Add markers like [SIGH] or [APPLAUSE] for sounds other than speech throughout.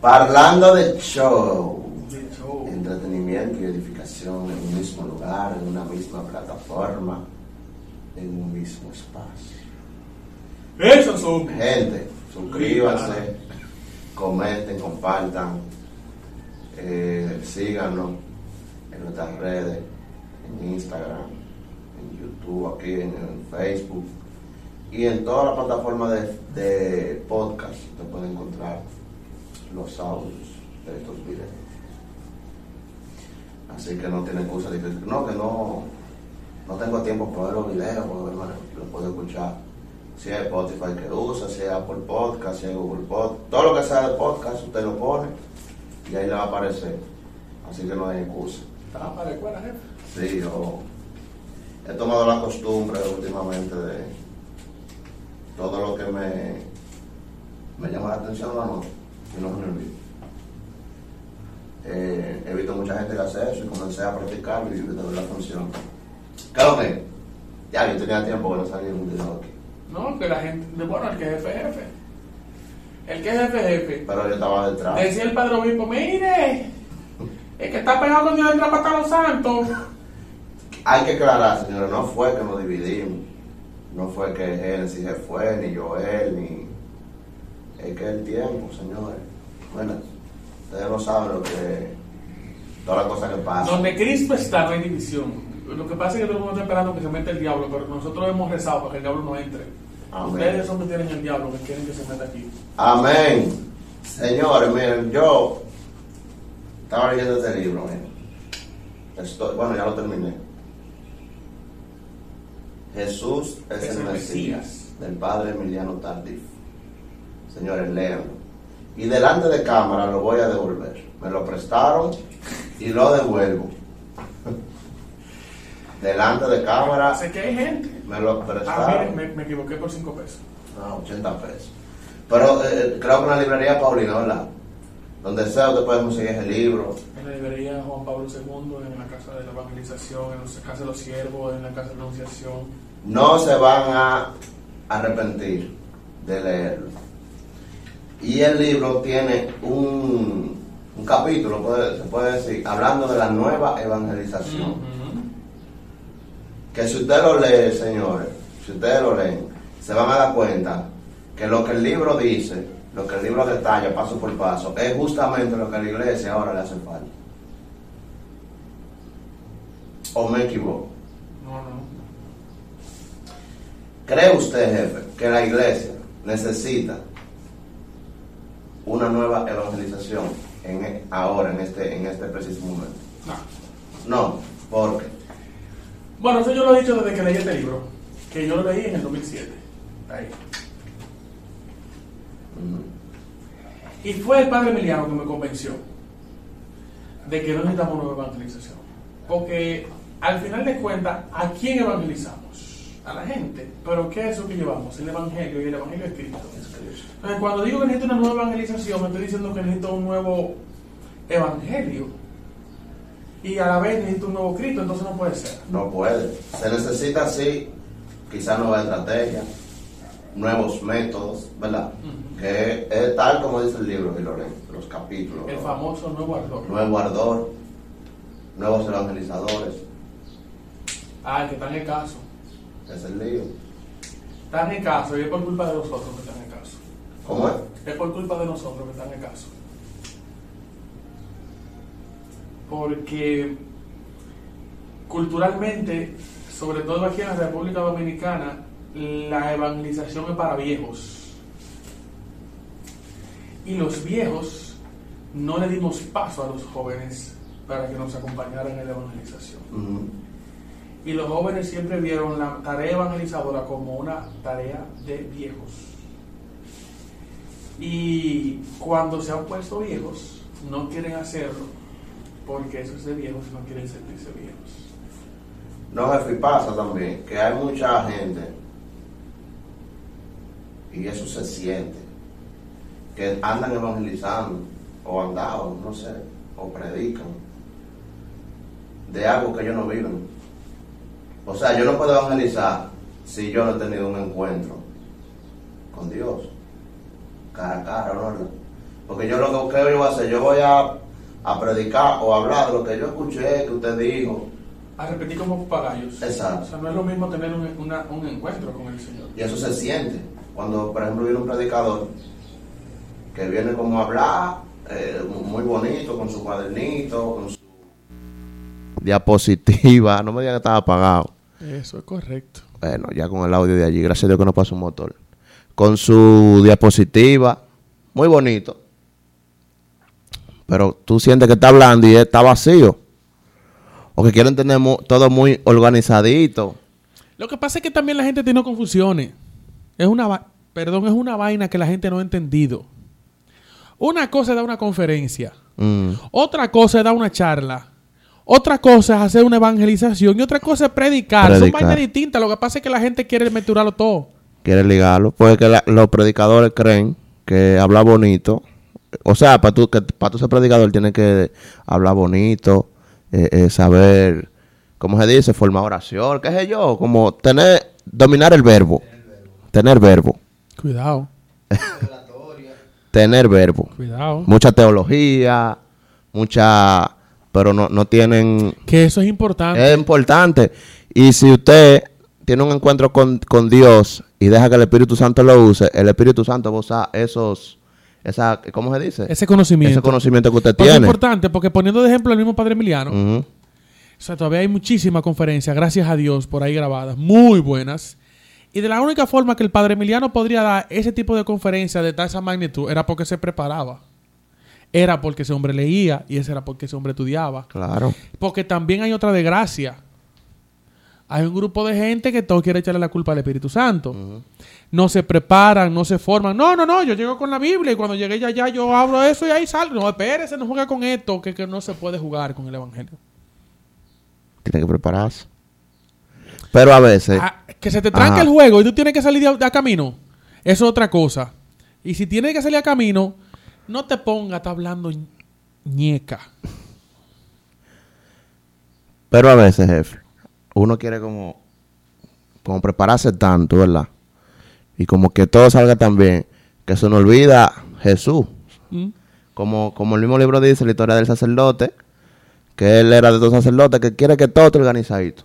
Parlando de show, entretenimiento y edificación en un mismo lugar, en una misma plataforma, en un mismo espacio. Esos son. Gente, suscríbanse, comenten, compartan, eh, síganos en nuestras redes, en Instagram, en YouTube, aquí en, en Facebook y en todas las plataformas de, de podcast. Usted puede encontrar los audios de estos videos. Así que no tiene excusa de que no, que no, no tengo tiempo para ver los videos, porque, bueno, lo puedo escuchar. Si es Spotify que usa, si es Apple Podcast, si es Google Podcast, todo lo que sea de podcast usted lo pone y ahí le va a aparecer. Así que no hay excusa. Estaba para la escuela, jefe. Sí, yo he tomado la costumbre últimamente de todo lo que me, me llama la atención lo anoto y no me olvida. Eh, he visto mucha gente que hace eso y comencé a practicarlo y de verdad funciona. Claro que ya yo tenía tiempo que no salía un video aquí, No, que la gente. Bueno, el que es jefe, jefe. El que es jefe, jefe. pero yo estaba detrás. Decía el padre obispo: Mire, el que está pegado con Dios entra para los santos. Hay que aclarar, señores, no fue que nos dividimos. No fue que Génesis se fue, ni Joel, ni. Es que el tiempo, señores. Bueno, ustedes no saben lo que. Todas las cosas que pasan. Donde Cristo está, no hay división. Lo que pasa es que todo el mundo está esperando que se meta el diablo, pero nosotros hemos rezado para que el diablo no entre. Amén. Ustedes son que tienen el diablo, que quieren que se meta aquí. Amén. Señores, miren, yo estaba leyendo este libro, miren. Estoy, bueno, ya lo terminé. Jesús es, Es el Mesías, Mesías. del Padre Emiliano Tardif. Señores, léanlo. Y delante de cámara lo voy a devolver. Me lo prestaron y lo devuelvo. [LAUGHS] delante de cámara Sé que hay gente. me lo Ah, prestaron. mire, me, me equivoqué por 5 pesos. Ah, 80 pesos. Pero eh, creo que en la librería Paulina, ¿verdad? Donde sea usted puede conseguir ese libro. En la librería Juan Pablo II, en la Casa de la Evangelización, en la Casa de los Siervos, en la Casa de la Anunciación. No se van a arrepentir de leerlo. Y el libro tiene un, un capítulo, puede- se puede decir, hablando de la nueva evangelización. Que si usted lo lee, señores, si ustedes lo leen, se van a dar cuenta que lo que el libro dice, lo que el libro detalla paso por paso, es justamente lo que a la iglesia ahora le hace falta. ¿O me equivoco? No, no. ¿Cree usted, jefe, que la iglesia necesita una nueva evangelización en, e- ahora, en este, en este preciso momento? No. No, porque Bueno, eso yo lo he dicho desde que leí este libro, que yo lo leí en el 2007. Ahí. Y fue el padre Emiliano que me convenció de que no necesitamos nueva evangelización. Porque al final de cuentas, ¿a quién evangelizamos? A la gente. ¿Pero qué es eso que llevamos? El Evangelio y el Evangelio es Cristo. Entonces, cuando digo que necesito una nueva evangelización, me estoy diciendo que necesito un nuevo Evangelio. Y a la vez necesito un nuevo Cristo, entonces no puede ser. no puede. Se necesita, sí, quizás nueva estrategia, nuevos métodos, ¿verdad? Que es tal como dice el libro, y lo leen, los capítulos. El ¿no? famoso nuevo ardor. Nuevo ardor, nuevos evangelizadores, Ah, el que está en el caso. es el lío. Está en el caso y es por culpa de nosotros que está en el caso. ¿Cómo es? Es por culpa de nosotros que está en el caso. Porque culturalmente, sobre todo aquí en la República Dominicana, la evangelización es para viejos. Y los viejos no le dimos paso a los jóvenes para que nos acompañaran en la evangelización. Y los jóvenes siempre vieron la tarea evangelizadora como una tarea de viejos. Y cuando se han puesto viejos, no quieren hacerlo porque eso es de viejos y no quieren sentirse viejos. No, jefe, pasa también que hay mucha gente, y eso se siente, que andan evangelizando, o andaban, no sé, o predican, de algo que ellos no viven. O sea, yo no puedo evangelizar si yo no he tenido un encuentro con Dios. cara a cara, ¿no? Porque yo lo que yo voy a hacer, yo voy a, a predicar o hablar de lo que yo escuché, que usted dijo. A repetir como papagayos. Exacto. O sea, no es lo mismo tener un, una- un encuentro con el Señor. Y eso se siente. Cuando, por ejemplo, viene un predicador que viene como a hablar, eh, muy bonito, con su cuadernito, con su diapositiva. No me diga que estaba apagado. Eso es correcto. Bueno, ya con el audio de allí, gracias a Dios que no pasó un motor. Con su diapositiva, muy bonito. Pero tú sientes que está hablando y está vacío. O que quieren tener todo muy organizadito. Lo que pasa es que también la gente tiene confusiones. Es una, perdón, es una vaina que la gente no ha entendido. Una cosa es dar una conferencia. Mm, Otra cosa es dar una charla. Otra cosa es hacer una evangelización. Y otra cosa es predicar. Son vainas distintas. Lo que pasa es que la gente quiere meturarlo todo. quiere ligarlo. Porque la- los predicadores creen que habla bonito. O sea, para tú, que, para tú ser predicador tienes que hablar bonito, eh, eh, saber, ¿cómo se dice? Formar oración, qué sé yo. Como tener, dominar el verbo. Tener verbo. Cuidado, [LAUGHS] Tener verbo. cuidado. Mucha teología, mucha... Pero no, no tienen... Que eso es importante. Es importante. Y si usted tiene un encuentro con, con Dios y deja que el Espíritu Santo lo use, el Espíritu Santo va a usar esos... Esa, ¿Cómo se dice? ese conocimiento. Ese conocimiento que usted Porque es tiene. importante porque poniendo de ejemplo al mismo Padre Emiliano, o sea, todavía hay muchísimas conferencias, gracias a Dios, por ahí grabadas, muy buenas. Y de la única forma que el Padre Emiliano podría dar ese tipo de conferencias de tal esa magnitud era porque se preparaba. Era porque ese hombre leía y ese era porque ese hombre estudiaba. Claro. Porque también hay otra desgracia. Hay un grupo de gente que todo quiere echarle la culpa al Espíritu Santo. No se preparan, no se forman. No, no, no, yo llego con la Biblia y cuando llegué ya allá yo abro eso y ahí salgo. No, espérese, no juega con esto, que, que no se puede jugar con el Evangelio. Tiene que prepararse. Pero a veces... Ah, que se te tranque Ajá. el juego y tú tienes que salir de, de a camino. Eso es otra cosa. Y si tienes que salir a camino, no te pongas estar hablando ñeca. Pero a veces, jefe, uno quiere como, como prepararse tanto, ¿verdad? Y como que todo salga tan bien, que se nos olvida Jesús. ¿Mm? Como, como el mismo libro dice, la historia del sacerdote, que él era de dos sacerdotes, que quiere que todo esté organizadito.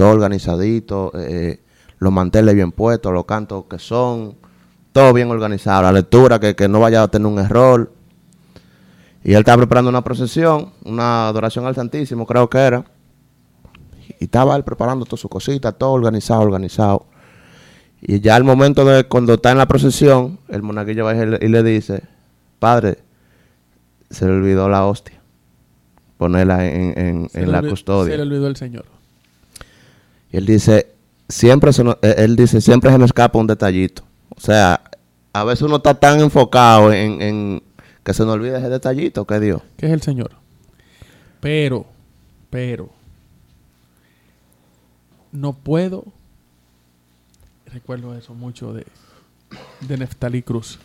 Todo organizadito, eh, los manteles bien puestos, los cantos que son, todo bien organizado, la lectura, que, que no vaya a tener un error. Y él estaba preparando una procesión, una adoración al Santísimo, creo que era. Y estaba él preparando todas sus cositas, todo organizado, organizado. Y ya al momento de cuando está en la procesión, el monaguillo va y le, y le dice, Padre, se le olvidó la hostia. Ponerla en, la custodia. Se le olvidó el Señor. Y él dice, siempre se nos- eh, él dice, siempre se me escapa un detallito. O sea, a veces uno está tan enfocado en, en que se nos olvida ese detallito que Dios. que es el Señor. Pero, pero, no puedo, recuerdo eso mucho de, de Neftalí Cruz,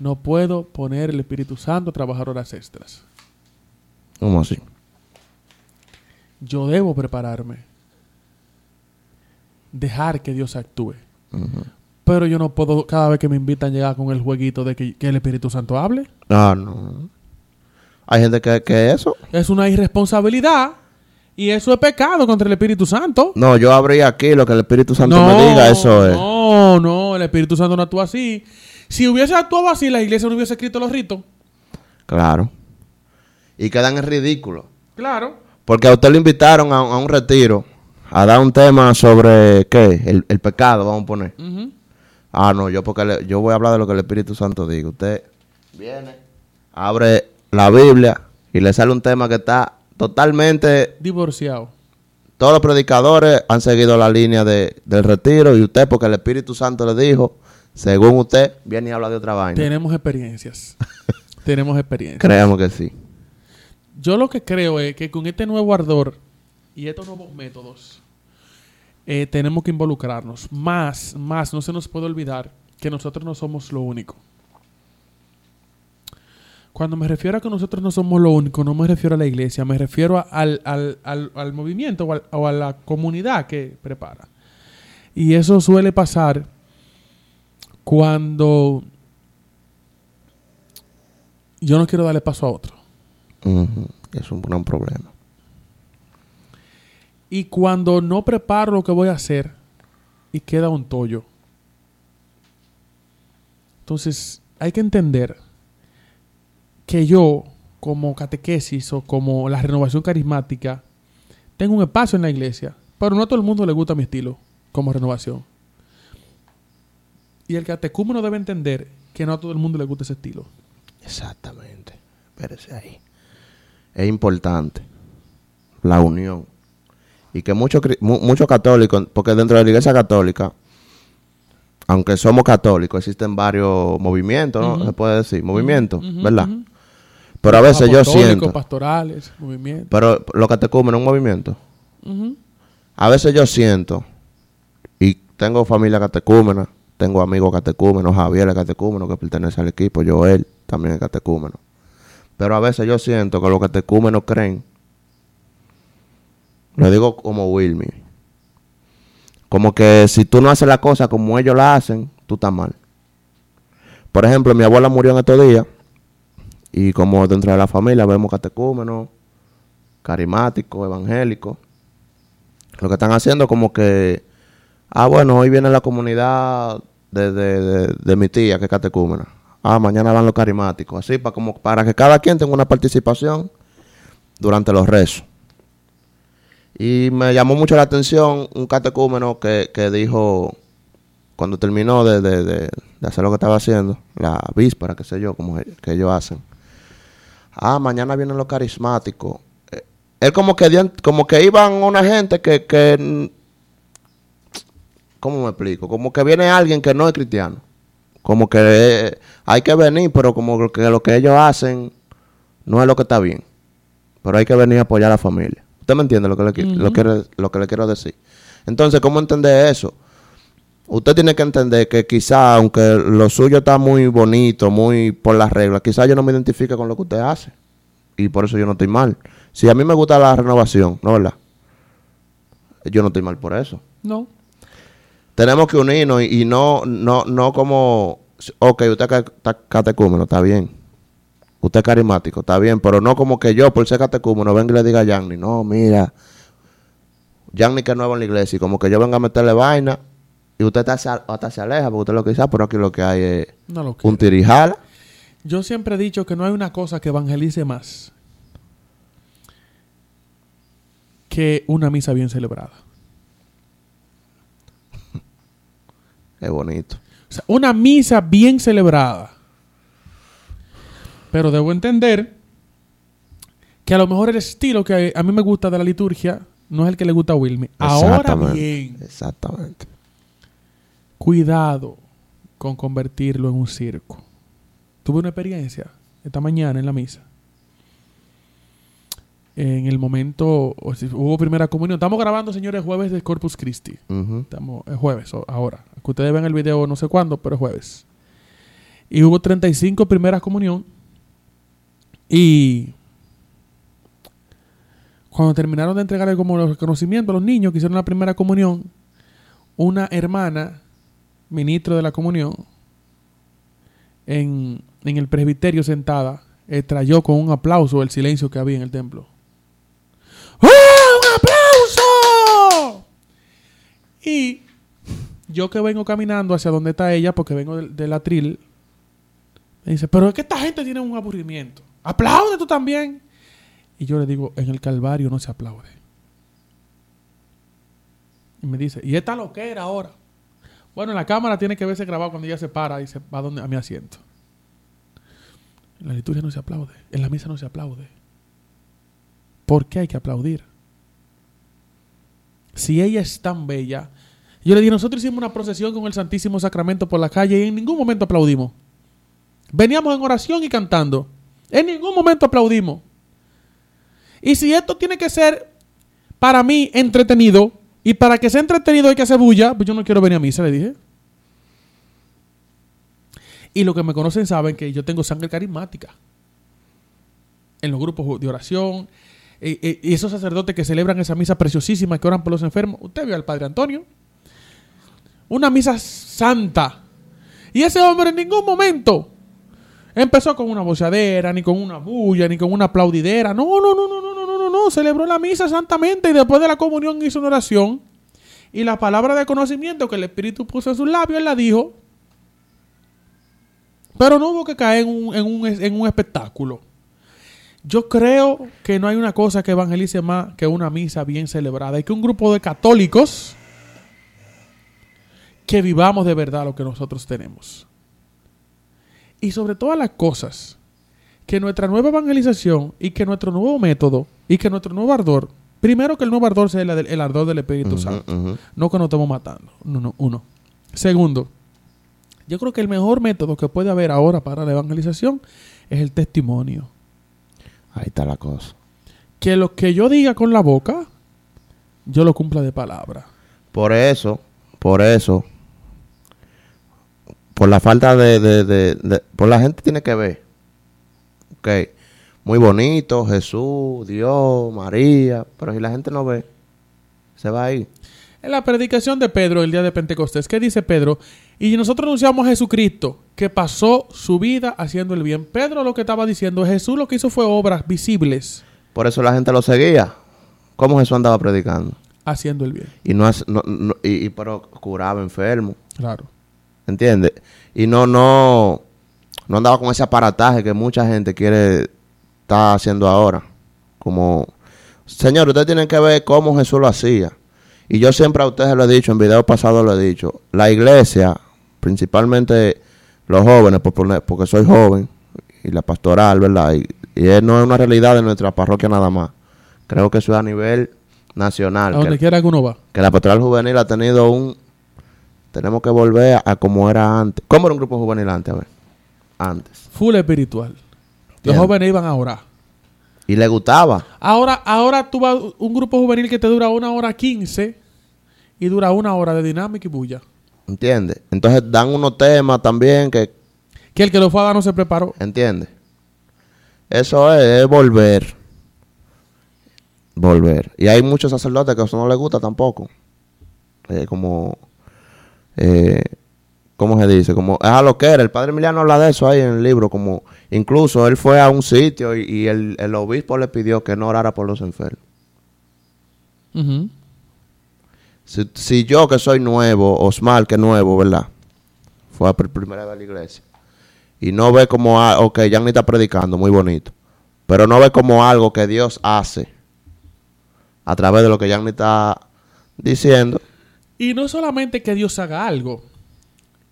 no puedo poner el Espíritu Santo a trabajar horas extras. ¿Cómo así? Yo debo prepararme, dejar que Dios actúe. Pero yo no puedo, cada vez que me invitan, llegar con el jueguito de que, que el Espíritu Santo hable. Ah, no. Hay gente que, que eso. Es una irresponsabilidad y eso es pecado contra el Espíritu Santo. No, yo abrí aquí lo que el Espíritu Santo me diga, eso es. No, no, el Espíritu Santo no actúa así. Si hubiese actuado así, la iglesia no hubiese escrito los ritos. Claro. Y quedan en ridículo. Claro. Porque a usted le invitaron a, a un retiro a dar un tema sobre, ¿qué? El, el pecado, vamos a poner. Ah, no, yo porque le- yo voy a hablar de lo que el Espíritu Santo diga. Usted viene, abre la Biblia y le sale un tema que está totalmente... Divorciado. Todos los predicadores han seguido la línea de, del retiro y usted, porque el Espíritu Santo le dijo, según usted, viene y habla de otra vaina. Tenemos experiencias. [LAUGHS] Tenemos experiencias. Creemos que sí. Yo lo que creo es que con este nuevo ardor y estos nuevos métodos, eh, tenemos que involucrarnos. Más, más, no se nos puede olvidar que nosotros no somos lo único. Cuando me refiero a que nosotros no somos lo único, no me refiero a la iglesia, me refiero al, al- al- al movimiento o, a la comunidad que prepara. Y eso suele pasar cuando yo no quiero darle paso a otro. Es un gran problema. Y cuando no preparo lo que voy a hacer y queda un tollo. Entonces, hay que entender que yo, como catequesis o como la renovación carismática, tengo un espacio en la iglesia, pero no a todo el mundo le gusta mi estilo como renovación. Y el catecúmeno debe entender que no a todo el mundo le gusta ese estilo. Exactamente. Espérese ahí. Es importante la unión. Y que muchos cri- mu- muchos católicos, porque dentro de la iglesia católica, aunque somos católicos, existen varios movimientos, ¿no? Se puede decir, movimientos, ¿verdad? Pero a veces yo siento, pastorales, movimientos. pero los catecúmenos es un movimiento. A veces yo siento, y tengo familia catecúmena, tengo amigos catecúmenos, Javier es catecúmeno que pertenece al equipo, Joel también es catecúmeno. Pero a veces yo siento que los catecúmenos creen, lo digo como Wilmy, como que si tú no haces la cosa como ellos la hacen, tú estás mal. Por ejemplo, mi abuela murió en estos días, y como dentro de la familia vemos catecúmenos, carismáticos, evangélicos, lo que están haciendo como que, ah, bueno, hoy viene la comunidad de- de mi tía, que es catecúmena. Ah, mañana van los carismáticos. Así, para, como, para que cada quien tenga una participación durante los rezos. Y me llamó mucho la atención un catecúmeno que, que dijo, cuando terminó de, de- de- hacer lo que estaba haciendo, la víspera, qué sé yo, como que ellos hacen. Ah, mañana vienen los carismáticos. Eh, Él como que como que iban una gente que, que ¿cómo me explico? Como que viene alguien que no es cristiano. Como que eh, hay que venir, pero como que lo que ellos hacen no es lo que está bien. Pero hay que venir a apoyar a la familia. ¿Usted me entiende lo que le, qui- lo que le quiero decir? Entonces, ¿cómo entender eso? Usted tiene que entender que quizá, aunque lo suyo está muy bonito, muy por las reglas, quizá yo no me identifique con lo que usted hace. Y por eso yo no estoy mal. Si a mí me gusta la renovación, ¿no verdad? Yo no estoy mal por eso. No. Tenemos que unirnos y, y no, no, no como, ok, usted es está catecúmeno, está bien. Usted es carismático, está bien, pero no como que yo, por ser catecúmeno, venga y le diga a Yanni, no, mira, Yanni que es nuevo en la iglesia, y como que yo venga a meterle vaina, y usted se, hasta se aleja, porque usted lo que dice, ah, pero aquí lo que hay es No un tirijala. Yo siempre he dicho que no hay una cosa que evangelice más que una misa bien celebrada. [LAUGHS] Es bonito. O sea, una misa bien celebrada. Pero debo entender que a lo mejor el estilo que a mí me gusta de la liturgia no es el que le gusta a Wilmy. Ahora bien, Exactamente. cuidado con convertirlo en un circo. Tuve una experiencia esta mañana en la misa. En el momento, o si hubo primera comunión. Estamos grabando, señores, jueves de Corpus Christi. Estamos, es jueves ahora. Que ustedes ven el video no sé cuándo, pero es jueves. Y hubo 35 primeras comunión. Y cuando terminaron de entregarle como los reconocimientos a los niños que hicieron la primera comunión, una hermana, ministro de la comunión, en, en el presbiterio sentada, extrayó con un aplauso el silencio que había en el templo. ¡Oh, un aplauso! Y yo que vengo caminando hacia donde está ella, porque vengo del, del atril, me dice, pero es que esta gente tiene un aburrimiento. Aplaude tú también. Y yo le digo, en el Calvario no se aplaude. Y me dice, ¿y esta lo que era ahora? Bueno, la cámara tiene que verse grabado cuando ella se para y se va donde, a mi asiento. En la liturgia no se aplaude. En la misa no se aplaude. ¿Por qué hay que aplaudir? Si ella es tan bella. Yo le dije, nosotros hicimos una procesión con el Santísimo Sacramento por la calle y en ningún momento aplaudimos. Veníamos en oración y cantando. En ningún momento aplaudimos. Y si esto tiene que ser para mí entretenido, y para que sea entretenido hay que hacer bulla, pues yo no quiero venir a misa, le dije. Y los que me conocen saben que yo tengo sangre carismática. En los grupos de oración. y esos sacerdotes que celebran esa misa preciosísima, que oran por los enfermos. Usted vio al Padre Antonio. Una misa santa. Y ese hombre en ningún momento Empezó con una boceadera, ni con una bulla, ni con una aplaudidera. No, no, no, no, no, no, no, no. Celebró la misa santamente y después de la comunión hizo una oración. Y la palabra de conocimiento que el Espíritu puso en sus labios, él la dijo. Pero no hubo que caer en un, en un, en un espectáculo. Yo creo que no hay una cosa que evangelice más que una misa bien celebrada. Y que un grupo de católicos que vivamos de verdad lo que nosotros tenemos. Y sobre todas las cosas, que nuestra nueva evangelización y que nuestro nuevo método y que nuestro nuevo ardor, primero que el nuevo ardor sea el, el ardor del Espíritu Santo, no que nos estemos matando. No, no, uno. Segundo, yo creo que el mejor método que puede haber ahora para la evangelización es el testimonio. Ahí está la cosa. Que lo que yo diga con la boca, yo lo cumpla de palabra. Por eso, por eso, por la falta de, de, de, de- por la gente tiene que ver. Ok, muy bonito, Jesús, Dios, María, pero si la gente no ve, se va ahí. En la predicación de Pedro el día de Pentecostés, ¿qué dice Pedro? Y nosotros anunciamos a Jesucristo, que pasó su vida haciendo el bien. Pedro lo que estaba diciendo, Jesús lo que hizo fue obras visibles Por eso la gente lo seguía. ¿Cómo Jesús andaba predicando? haciendo el bien. Y no, no- no- y, y pero curaba enfermos. Claro. ¿Entiendes? Y no, no, no andaba con ese aparataje que mucha gente quiere estar haciendo ahora. Como, señor, ustedes tienen que ver cómo Jesús lo hacía. Y yo siempre a ustedes lo he dicho, en videos pasados lo he dicho, la iglesia, principalmente los jóvenes, porque soy joven, y la pastoral, ¿verdad? Y, y no es una realidad de nuestra parroquia nada más. Creo que eso es a nivel A nacional. donde que- quiera que uno va. que la pastoral juvenil ha tenido un... Tenemos que volver a, a como era antes. ¿Cómo era un grupo juvenil antes? A ver. Antes. Full espiritual. Los Bien. jóvenes iban a orar. Y le gustaba. Ahora, ahora tú vas a un grupo juvenil que te dura una hora quince y dura una hora de dinámica y bulla. ¿Entiendes? Entonces dan unos temas también que... Que el que lo fue a dar no se preparó. ¿Entiendes? Eso es, es volver. Volver. Y hay muchos sacerdotes que eso no les gusta tampoco. Eh, como... Eh, ¿Cómo se dice? Como es a lo que era. El padre Emiliano habla de eso ahí en el libro. Como incluso él fue a un sitio y, y el, el obispo le pidió que no orara por los enfermos. Si, si yo que soy nuevo, Osmar que es nuevo, ¿verdad? Fue por primera vez a la iglesia. Y no ve como, a- ok, ya ni está predicando, muy bonito. Pero no ve como algo que Dios hace a través de lo que Yanni está diciendo. Y no solamente que Dios haga algo,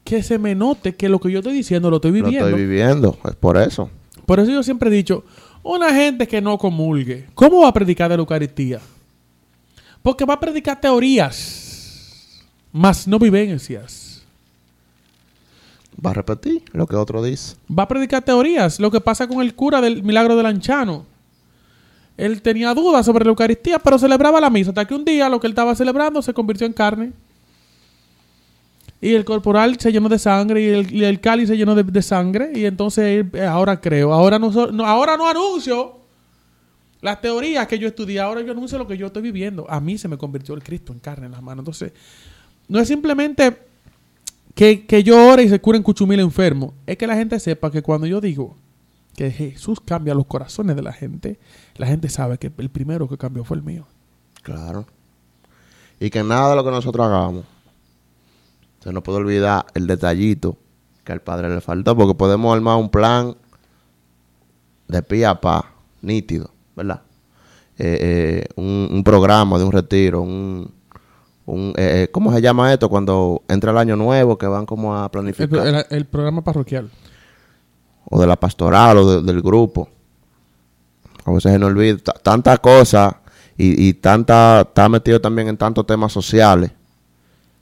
que se me note que lo que yo estoy diciendo lo estoy Lo viviendo. estoy viviendo, es por eso. Por eso yo siempre he dicho, una gente que no comulgue, ¿cómo va a predicar de la Eucaristía? Porque va a predicar teorías, más no vivencias. Va a repetir lo que otro dice. Va a predicar teorías. Lo que pasa con el cura del milagro del Anchano. Él tenía dudas sobre la Eucaristía, pero celebraba la misa. Hasta que un día lo que él estaba celebrando se convirtió en carne. Y el corporal se llenó de sangre y el, y el cáliz se llenó de, de sangre. Y entonces eh, ahora creo. Ahora no, ahora no anuncio las teorías que yo estudié. Ahora yo anuncio lo que yo estoy viviendo. A mí se me convirtió el Cristo en carne en las manos. Entonces, no es simplemente que, que yo ore y se cure en Cuchumil enfermo. Es que la gente sepa que cuando yo digo que Jesús cambia los corazones de la gente, la gente sabe que el primero que cambió fue el mío. Claro. Y que nada de lo que nosotros hagamos se nos puede olvidar el detallito que al padre le faltó, porque podemos armar un plan de pie a pa, nítido, ¿verdad? Eh, eh, un, un programa de un retiro, un, un eh, ¿cómo se llama esto? Cuando entra el año nuevo, que van como a El, planificar, el- el programa parroquial. o de la pastoral, o de- del grupo. A veces se nos olvida t- tanta cosa y, y tanta, está metido también en tantos temas sociales,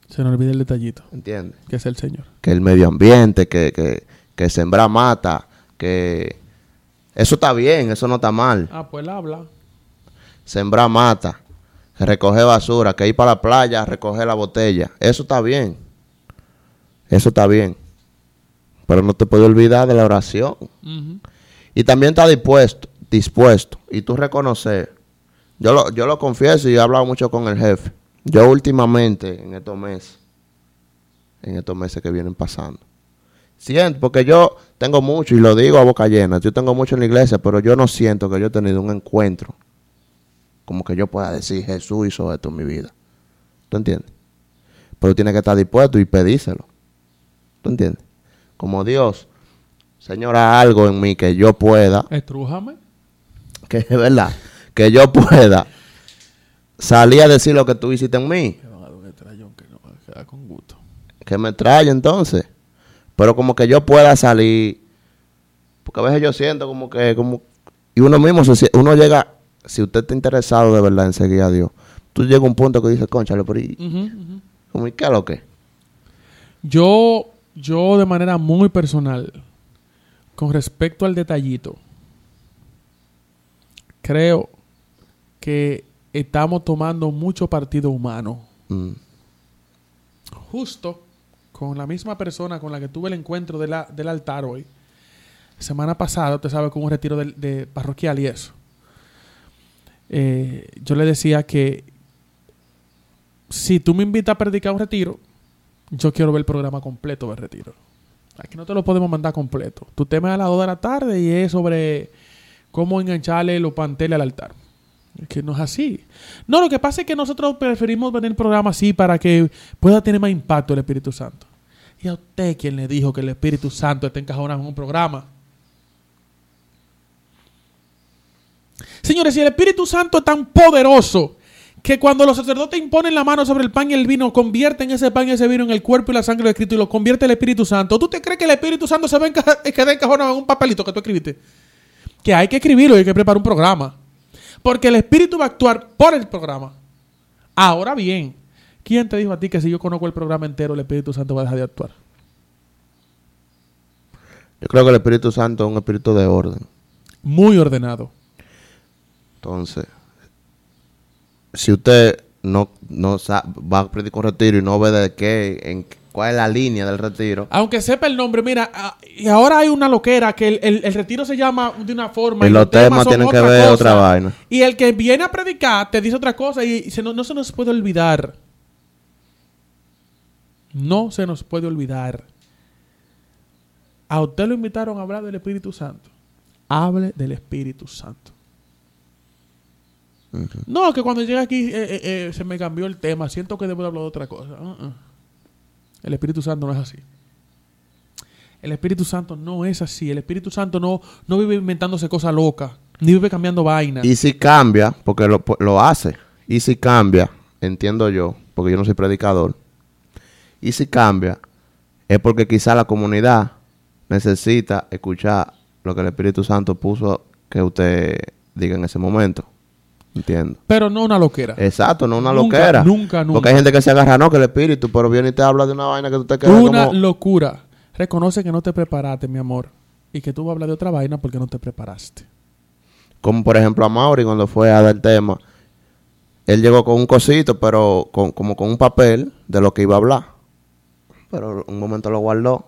Se nos olvida el detallito, ¿entiendes? que es el Señor. Que el medio ambiente, que, que, que sembrar mata, que eso está bien, eso no está mal. Ah, pues él habla. Sembrar mata, que recoger basura, que ir para la playa a recoger la botella, eso está bien. Eso está bien. Pero no te puedes olvidar de la oración. Y también está dispuesto, dispuesto. Y tú reconocer. Yo lo, yo lo confieso y he hablado mucho con el jefe. Yo últimamente, en estos meses, en estos meses que vienen pasando, siento, porque yo tengo mucho, y lo digo a boca llena, yo tengo mucho en la iglesia, pero yo no siento que yo he tenido un encuentro como que yo pueda decir, Jesús hizo esto en mi vida. ¿Tú entiendes? Pero tiene que estar dispuesto y pedírselo. ¿Tú entiendes? Como Dios, Señora, algo en mí que yo pueda, Estrújame. Que es [LAUGHS] verdad, que yo pueda salir a decir lo que tú hiciste en mí. Que no va a quedar con gusto. que me trae entonces. Pero como que yo pueda salir, porque a veces yo siento como que, como, y uno mismo, uno llega, si usted está interesado de verdad en seguir a Dios, tú llegas a un punto que dices, conchale, pero ¿y, como, ¿y qué es lo que? Yo, yo de manera muy personal, con respecto al detallito, creo que estamos tomando mucho partido humano. Mm, Justo con la misma persona con la que tuve el encuentro de la- del altar hoy, semana pasada, usted sabe, con un retiro de, parroquial y eso. Eh, yo le decía que si tú me invitas a predicar un retiro, yo quiero ver el programa completo del retiro. Aquí no te lo podemos mandar completo. Tu tema es a las 2 de la tarde y es sobre cómo engancharle los panteles al altar. Es que no es así. No, lo que pasa es que nosotros preferimos ver el programa así para que pueda tener más impacto el Espíritu Santo. ¿Y a usted quién le dijo que el Espíritu Santo está encajonado en un programa? Señores, si el Espíritu Santo es tan poderoso que cuando los sacerdotes imponen la mano sobre el pan y el vino, convierten ese pan y ese vino en el cuerpo y la sangre de Cristo y lo convierte el Espíritu Santo, ¿tú te crees que el Espíritu Santo se va a enca- [LAUGHS] quedar encajonado en un papelito que tú escribiste? Que hay que escribirlo y hay que preparar un programa. Porque el Espíritu va a actuar por el programa. Ahora bien, ¿quién te dijo a ti que si yo conozco el programa entero, el Espíritu Santo va a dejar de actuar? Yo creo que el Espíritu Santo es un espíritu de orden. Muy ordenado. Entonces, si usted no, no va a predicar un retiro y no ve de qué, en cuál es la línea del retiro, Aunque sepa el nombre, mira, ah, y ahora hay una loquera que el, el- el retiro se llama de una forma Y los temas tienen que ver cosa. otra vaina. Y el que viene a predicar te dice otra cosa y se no, no se nos puede olvidar. No se nos puede olvidar. A usted lo invitaron a hablar del Espíritu Santo. Hable del Espíritu Santo. No, que cuando llegue aquí eh, eh, eh, se me cambió el tema. Siento que debo hablar de otra cosa. Uh-uh. El Espíritu Santo no es así. El Espíritu Santo no es así. El Espíritu Santo no, no vive inventándose cosas locas. Ni vive cambiando vainas. Y si cambia, porque lo, lo hace, y si cambia, entiendo yo, porque yo no soy predicador, y si cambia, es porque quizá la comunidad necesita escuchar lo que el Espíritu Santo puso que usted diga en ese momento. Entiendo. Pero no una loquera. Exacto, no una Nunca, loquera. nunca, nunca. Porque hay gente que se agarra, no, que el Espíritu, pero viene y te habla de una vaina que tú te quedas una como... locura. Reconoce que no te preparaste, mi amor. Y que tú vas a hablar de otra vaina porque no te preparaste. Como por ejemplo a Mauri cuando fue a dar el tema. Él llegó con un cosito, pero con, como con un papel de lo que iba a hablar. Pero un momento lo guardó.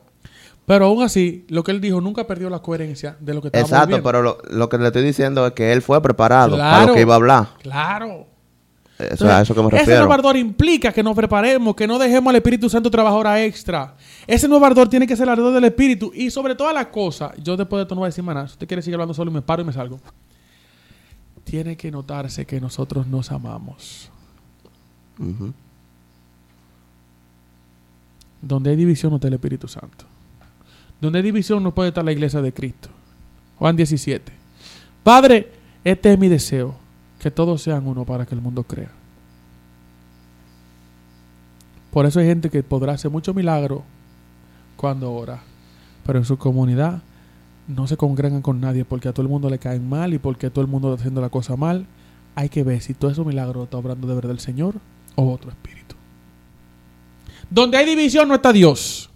Pero aún así, lo que él dijo nunca perdió la coherencia de lo que estábamos Exacto, viviendo. pero lo, lo que le estoy diciendo es que él fue preparado para lo que iba a hablar. Claro. Eso es a eso que me Ese refiero. nuevo ardor implica que nos preparemos, que no dejemos al Espíritu Santo trabajar hora extra. Ese nuevo ardor tiene que ser el ardor del Espíritu. Y sobre todas las cosas, yo después de esto no voy a decir más nada. Si usted quiere seguir hablando solo, me paro y me salgo. Tiene que notarse que nosotros nos amamos. Donde hay división no está el Espíritu Santo. Donde hay división no puede estar la iglesia de Cristo. Juan 17. Padre, este es mi deseo, que todos sean uno para que el mundo crea. Por eso hay gente que podrá hacer mucho milagro cuando ora, pero en su comunidad no se congregan con nadie porque a todo el mundo le caen mal y porque todo el mundo está haciendo la cosa mal. Hay que ver si todo esos milagros está obrando de verdad el Señor o otro espíritu. Donde hay división no está Dios.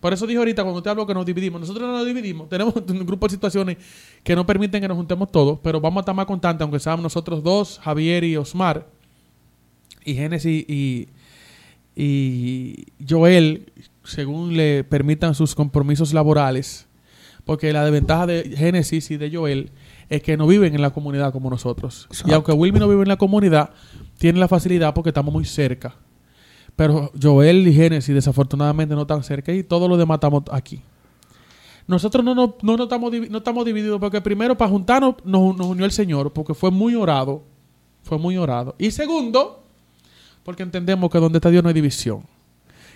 Por eso dije ahorita cuando usted habló que nos dividimos. Nosotros no nos dividimos. Tenemos un [LAUGHS] grupo de situaciones que no permiten que nos juntemos todos, pero vamos a estar más constantes, aunque seamos nosotros dos, Javier y Osmar, y Génesis y, y Joel, según le permitan sus compromisos laborales. Porque la desventaja de Génesis y de Joel es que no viven en la comunidad como nosotros. Y aunque Wilmy no vive en la comunidad, tiene la facilidad porque estamos muy cerca. Pero Joel y Génesis desafortunadamente no están cerca y todo lo demás estamos aquí. Nosotros no, no, no, no estamos, no estamos divididos porque primero para juntarnos nos, nos unió el Señor porque fue muy orado. Fue muy orado. Y segundo, porque entendemos que donde está Dios no hay división.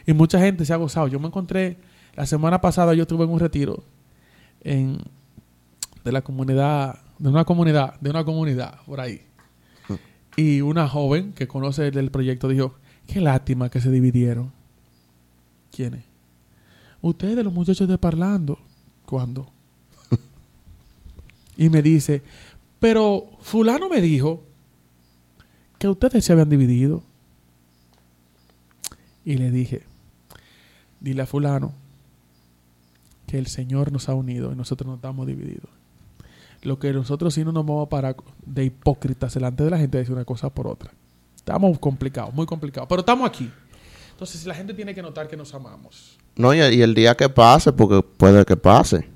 Y mucha gente se ha gozado. Yo me encontré, la semana pasada yo estuve en un retiro en, de la comunidad, de una comunidad, de una comunidad por ahí. Y una joven que conoce el proyecto dijo, qué lástima que se dividieron. ¿Quiénes? Ustedes, los muchachos de Parlando. ¿Cuándo? [LAUGHS] y me dice, pero fulano me dijo que ustedes se habían dividido. Y le dije, dile a fulano que el Señor nos ha unido y nosotros no estamos divididos. Lo que nosotros sí no nos vamos a parar de hipócritas delante de la gente decir una cosa por otra. Estamos complicados, muy complicados. Pero estamos aquí. Entonces la gente tiene que notar que nos amamos. No, y, y el día que pase, porque puede que pase.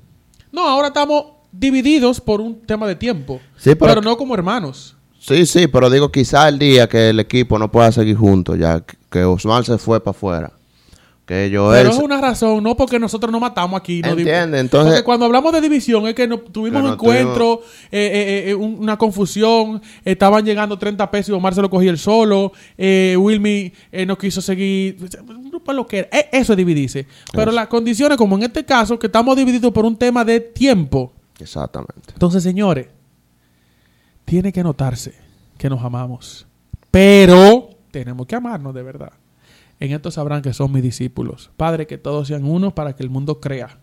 No, ahora estamos divididos por un tema de tiempo. Sí, pero- pero no como hermanos. Sí, sí, pero digo, quizá el día que el equipo no pueda seguir juntos, ya que- Osman se fue para afuera. Que. Pero es una razón, no porque nosotros nos matamos aquí. no Entiende, entonces- Porque cuando hablamos de división es que no, tuvimos Que un no encuentro, eh, eh, eh, un- una confusión, estaban llegando 30 pesos y Omar se lo cogía él solo, Wilmy no quiso seguir, un grupo de lo que era. Eso es dividirse. Pero las condiciones, como en este caso, que estamos divididos por un tema de tiempo. Exactamente. Entonces, señores, tiene que notarse que nos amamos. Pero tenemos que amarnos de verdad. En esto sabrán que son mis discípulos. Padre, que todos sean unos para que el mundo crea.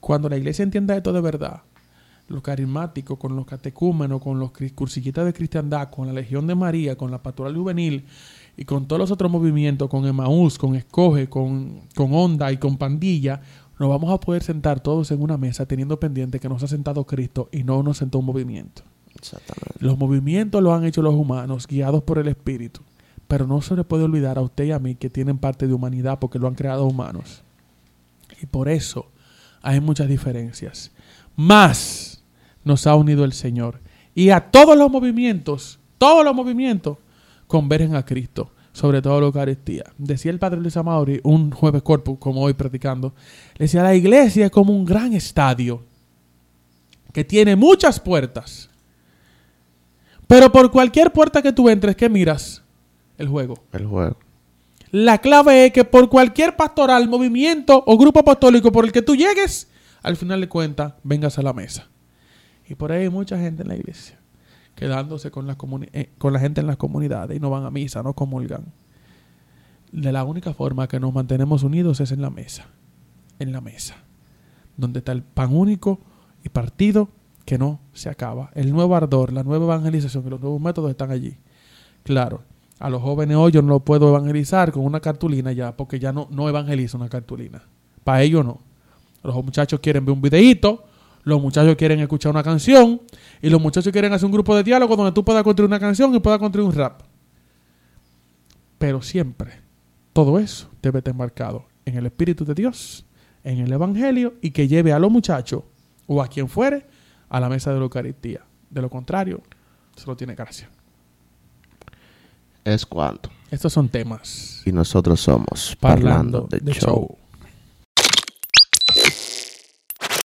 Cuando la iglesia entienda esto de verdad, los carismáticos, con los catecúmenos, con los cursillistas de cristiandad, con la Legión de María, con la Pastoral Juvenil y con todos los otros movimientos, con Emaús, con Escoge, con, con Onda y con Pandilla, nos vamos a poder sentar todos en una mesa teniendo pendiente que nos ha sentado Cristo y no nos sentó un movimiento. Exactamente. Los movimientos los han hecho los humanos, guiados por el Espíritu. Pero no se le puede olvidar a usted y a mí que tienen parte de humanidad porque lo han creado humanos. Y por eso hay muchas diferencias. Más nos ha unido el Señor. Y a todos los movimientos, todos los movimientos, convergen a Cristo, sobre todo la Eucaristía. Decía el Padre Luis Amauri, un jueves corpus, como hoy predicando, le decía, la iglesia es como un gran estadio que tiene muchas puertas. Pero por cualquier puerta que tú entres, ¿qué miras? El juego. El juego. La clave es que por cualquier pastoral, movimiento o grupo apostólico por el que tú llegues, al final de cuentas, vengas a la mesa. Y por ahí hay mucha gente en la iglesia quedándose con la, comuni- eh, con la gente en las comunidades y no van a misa, no comulgan. De la única forma que nos mantenemos unidos es en la mesa. En la mesa. Donde está el pan único y partido que no se acaba. El nuevo ardor, la nueva evangelización y los nuevos métodos están allí. Claro, a los jóvenes hoy yo no lo puedo evangelizar con una cartulina ya, porque ya no, no evangeliza una cartulina. Para ellos no. Los muchachos quieren ver un videíto, los muchachos quieren escuchar una canción y los muchachos quieren hacer un grupo de diálogo donde tú puedas construir una canción y puedas construir un rap. Pero siempre, todo eso debe estar marcado en el Espíritu de Dios, en el Evangelio y que lleve a los muchachos o a quien fuere a la mesa de la Eucaristía. De lo contrario, solo tiene gracia. Es cuanto. Estos son temas Y nosotros somos parlando de, de show. show.